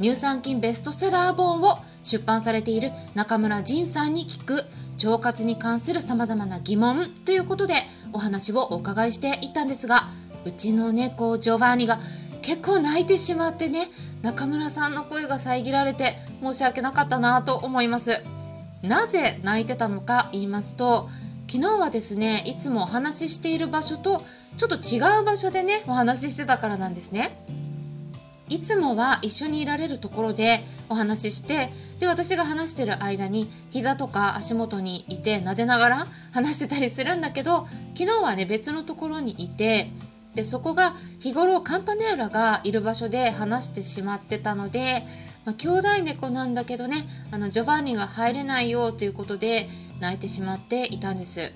乳酸菌ベストセラー本を出版されている中村仁さんに聞く。腸活に関する様々な疑問。ということでお話をお伺いしていったんですが、うちの猫ジョバーニが結構泣いてしまってね、中村さんの声が遮られて申し訳なかったなと思います。なぜ泣いてたのか言いますと、昨日はですね、いつもお話ししている場所とちょっと違う場所でねお話ししてたからなんですね。いつもは一緒にいられるところでお話ししてで私が話してる間に膝とか足元にいて撫でながら話してたりするんだけど昨日はね別のところにいてでそこが日頃カンパネーラがいる場所で話してしまってたので、まあ、兄弟猫なんだけどねあのジョバンニが入れないよということで泣いてしまっていたんです。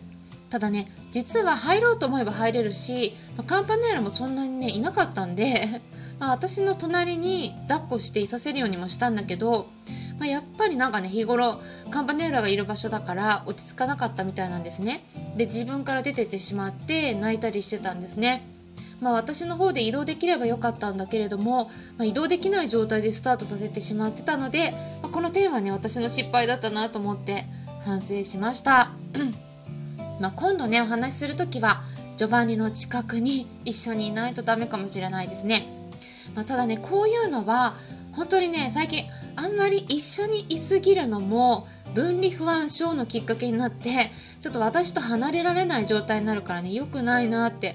ただね実は入ろうと思えば入れるし、まあ、カンパネーラもそんなにねいなかったんで、まあ、私の隣に抱っこしていさせるようにもしたんだけど、まあ、やっぱりなんかね日頃カンパネーラがいる場所だから落ち着かなかったみたいなんですね。で自分から出てってしまって泣いたりしてたんですね。まあ、私の方で移動できればよかったんだけれども、まあ、移動できない状態でスタートさせてしまってたので、まあ、このテーマね私の失敗だったなと思って反省しました。ま、今度ねお話しする時はジョバンニの近くに一緒にいないとダメかもしれないですね、まあ、ただねこういうのは本当にね最近あんまり一緒にいすぎるのも分離不安症のきっかけになってちょっと私と離れられない状態になるからね良くないなって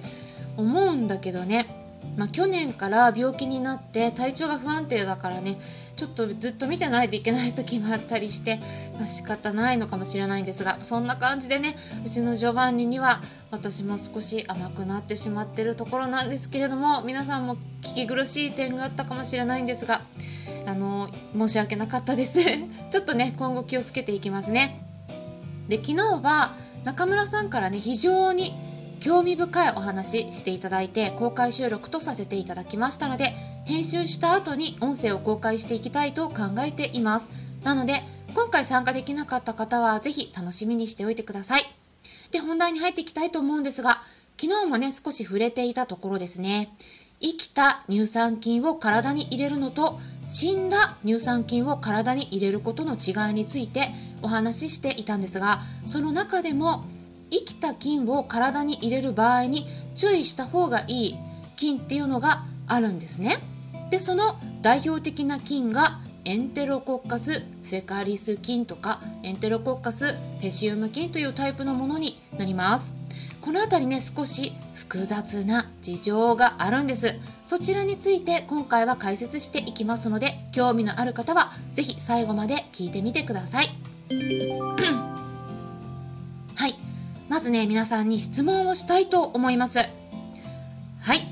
思うんだけどね、まあ、去年から病気になって体調が不安定だからねちょっとずっと見てないといけない時もあったりして、まあ、仕方ないのかもしれないんですがそんな感じでねうちのジョバンニには私も少し甘くなってしまってるところなんですけれども皆さんも聞き苦しい点があったかもしれないんですがあの申し訳なかったです。ちょっとね今後気をつけていきますね。で昨日は中村さんからね非常に興味深いお話していただいて公開収録とさせていただきましたので編集した後に音声を公開していきたいと考えています。なので、今回参加できなかった方はぜひ楽しみにしておいてください。で、本題に入っていきたいと思うんですが、昨日もね、少し触れていたところですね。生きた乳酸菌を体に入れるのと、死んだ乳酸菌を体に入れることの違いについてお話ししていたんですが、その中でも、生きた菌を体に入れる場合に注意した方がいい菌っていうのがあるんですね。でその代表的な菌がエンテロコッカスフェカリス菌とかエンテロコッカスフェシウム菌というタイプのものになります。この辺りね少し複雑な事情があるんです。そちらについて今回は解説していきますので興味のある方は是非最後まで聞いてみてください。ずね皆さんに質問をしたいと思います。はい。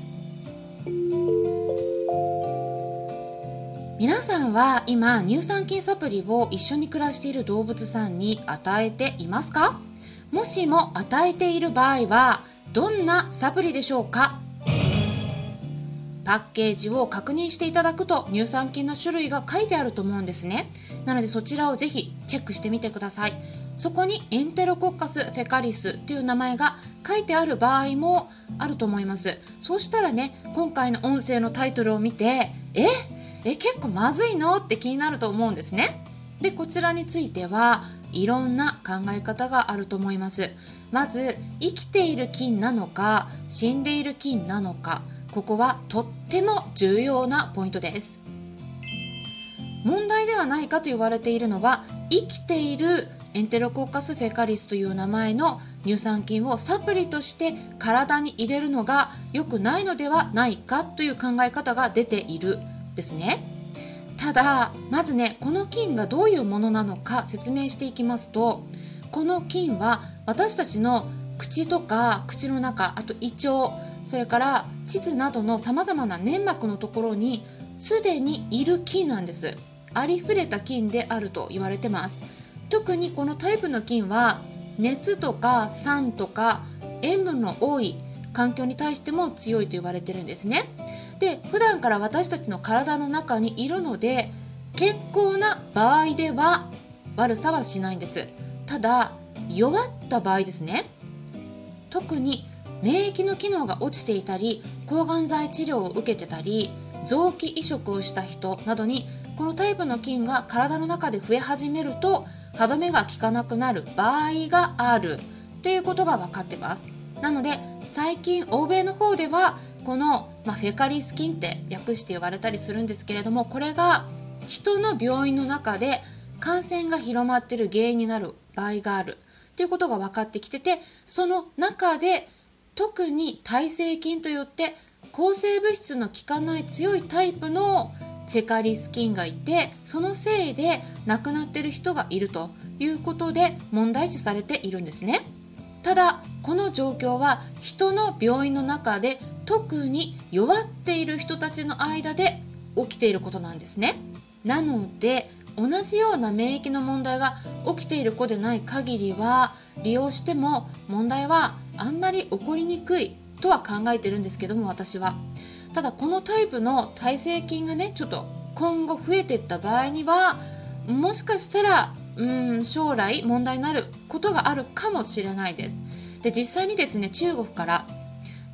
皆さんは今乳酸菌サプリを一緒に暮らしている動物さんに与えていますか？もしも与えている場合はどんなサプリでしょうか？パッケージを確認していただくと乳酸菌の種類が書いてあると思うんですね。なのでそちらをぜひチェックしてみてください。そこにエンテロコッカスフェカリスという名前が書いてある場合もあると思います。そうしたらね今回の音声のタイトルを見てえ？え結構まずいの？って気になると思うんですね。でこちらについてはいろんな考え方があると思います。まず生きている菌なのか死んでいる菌なのかここはとっても重要なポイントです。問題ではないかと言われているのは生きているエンテロコーカスフェカリスという名前の乳酸菌をサプリとして体に入れるのが良くないのではないかという考え方が出ているですね。ただまずねこの菌がどういうものなのか説明していきますとこの菌は私たちの口とか口の中あと胃腸それから膣などのさまざまな粘膜のところにすでにいる菌なんです。ありふれた菌であると言われてます。特にこのタイプの菌は熱とか酸とか塩分の多い環境に対しても強いと言われてるんですね。で普段から私たちの体の中にいるので健康な場合では悪さはしないんです。ただ弱った場合ですね。特に免疫の機能が落ちていたり抗がん剤治療を受けてたり臓器移植をした人などにこのタイプの菌が体の中で増え始めると歯止めが効かなくなる場合があるということが分かってます。なので最近欧米の方ではこの、まあ、フェカリス菌って略して言われたりするんですけれどもこれが人の病院の中で感染が広まってる原因になる場合があるということが分かってきててその中で特に耐性菌といって抗生物質の効かない強いタイプのフェカリス菌がいてそのせいで亡くなってる人がいるということで問題視されているんですね。ただこの状況は人の病院の中で特に弱っている人たちの間で起きていることなんですね。なので同じような免疫の問題が起きている子でない限りは利用しても問題はあんまり起こりにくいとは考えてるんですけども私は。ただこのタイプの耐性菌がねちょっと今後増えていった場合にはもしかしたらうん将来問題になることがあるかもしれないです。で実際にですね中国から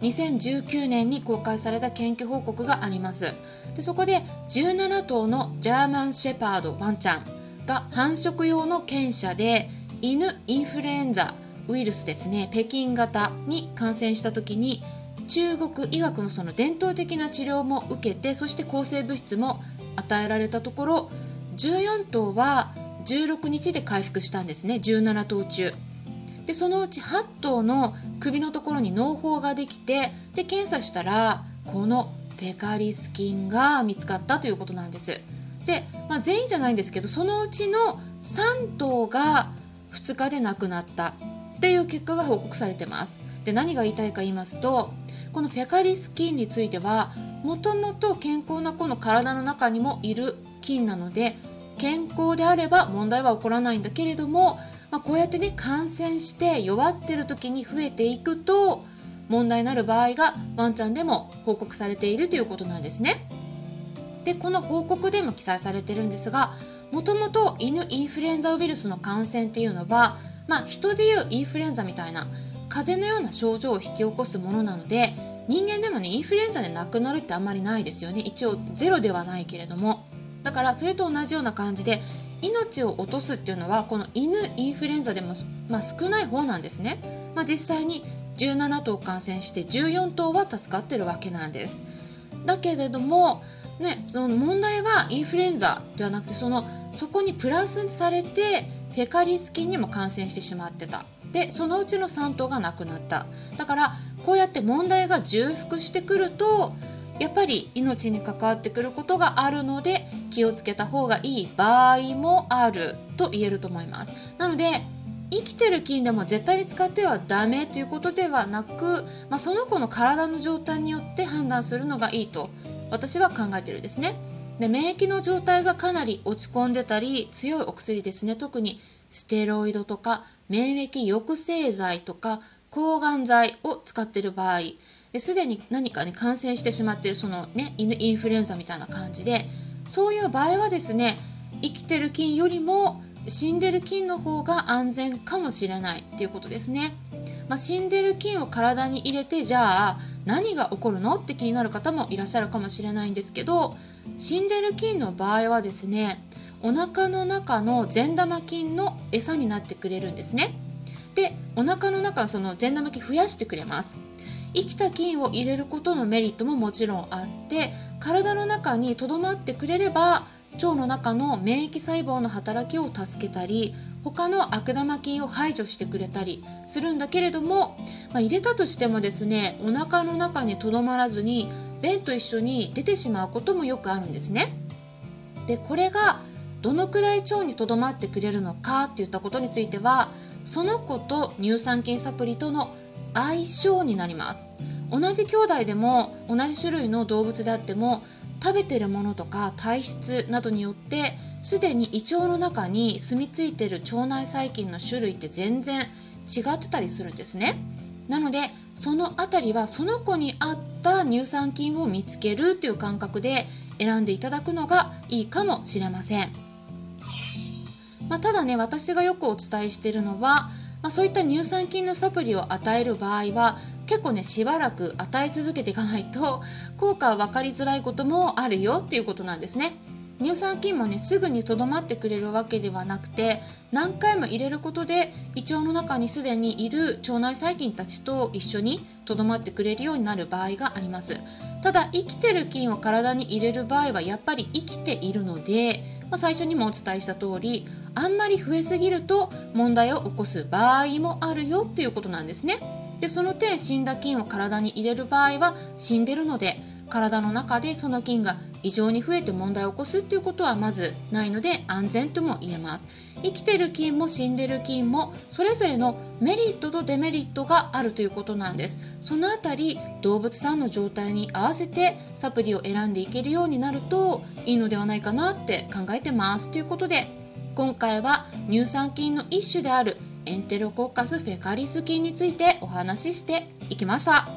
2019年に公開された研究報告があります。でそこで17頭のジャーマンシェパードワンちゃんが繁殖用の犬舎で犬インフルエンザウイルスですね北京型に感染した時に中国医学のその伝統的な治療も受けてそして抗生物質も与えられたところ14頭は16日で回復したんですね。17頭中。でそのうち8頭の首のところに嚢胞ができてで検査したらこのペカリス菌が見つかったということなんです。で、まあ、全員じゃないんですけどそのうちの3頭が2日で亡くなったっていう結果が報告されてます。で何が言いたいか言いますとこのフェカリス菌についてはもともと健康な子の体の中にもいる菌なので健康であれば問題は起こらないんだけれども、まあ、こうやってね感染して弱ってる時に増えていくと問題になる場合がワンちゃんでも報告されているということなんですね。でこの報告でも記載されてるんですがもともと犬インフルエンザウイルスの感染っていうのは、まあ、人でいうインフルエンザみたいな風邪のような症状を引き起こすものなので人間でもねインフルエンザで亡くなるってあんまりないですよね。一応ゼロではないけれども。だからそれと同じような感じで命を落とすっていうのはこの犬インフルエンザでも、まあ、少ない方なんですね、まあ、実際に17頭感染して14頭は助かってるわけなんです。だけれどもね、その問題はインフルエンザではなくてそのそこにプラスされてフェカリス菌にも感染してしまってた。でそのうちの3頭が亡くなった。だからこうやって問題が重複してくるとやっぱり命に関わってくることがあるので気をつけた方がいい場合もあると言えると思います。なので生きてる菌でも絶対に使ってはダメということではなく、まあ、その子の体の状態によって判断するのがいいと私は考えてるんですね。で免疫の状態がかなり落ち込んでたり強いお薬ですね。特にステロイドとか免疫抑制剤とか抗がん剤を使っている場合すでに何かに感染してしまっているそのねインフルエンザみたいな感じでそういう場合はですね生きてる菌よりも死んでる菌の方が安全かもしれないっていうことですね、まあ、死んでる菌を体に入れてじゃあ何が起こるのって気になる方もいらっしゃるかもしれないんですけど死んでる菌の場合はですねお腹の中の善玉菌の餌になってくれるんですね。でお腹の中その善玉菌増やしてくれます生きた菌を入れることのメリットももちろんあって体の中にとどまってくれれば腸の中の免疫細胞の働きを助けたり他の悪玉菌を排除してくれたりするんだけれども、まあ、入れたとしてもですねお腹の中にとどまらずに便と一緒に出てしまうこともよくあるんですね。でこれがどのくらい腸にとどまってくれるのかっていったことについてはその子と乳酸菌サプリとの相性になります。同じ兄弟でも同じ種類の動物であっても食べてるものとか体質などによってすでに胃腸の中に住み着いてる腸内細菌の種類って全然違ってたりするんですね。なのでその辺りはその子に合った乳酸菌を見つけるという感覚で選んでいただくのがいいかもしれません、まあ、ただね私がよくお伝えしているのは、まあ、そういった乳酸菌のサプリを与える場合は結構ねしばらく与え続けていかないと効果は分かりづらいこともあるよっていうことなんですね。乳酸菌もねすぐにとどまってくれるわけではなくて何回も入れることで胃腸の中にすでにいる腸内細菌たちと一緒にとどまってくれるようになる場合がありますただ生きてる菌を体に入れる場合はやっぱり生きているので、まあ、最初にもお伝えした通りあんまり増えすぎると問題を起こす場合もあるよっていうことなんですね。でその点死んだ菌を体に入れる場合は死んでるので体の中でその菌が異常に増えて問題を起こすっていうことはまずないので安全とも言えます。生きてる菌も死んでる菌もそれぞれのメリットとデメリットがあるということなんです。そのあたり動物さんの状態に合わせてサプリを選んでいけるようになるといいのではないかなって考えてます。ということで今回は乳酸菌の一種であるエンテロコッカスフェカリス菌についてお話ししていきました。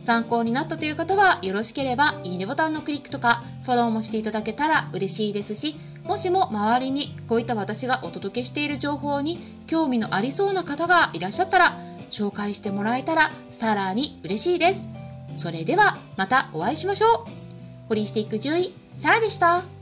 参考になったという方はよろしければいいねボタンのクリックとかフォローもしていただけたら嬉しいですしもしも周りにこういった私がお届けしている情報に興味のありそうな方がいらっしゃったら紹介してもらえたらさらに嬉しいです。それではまたお会いしましょう。ホリスティック獣医サラでした。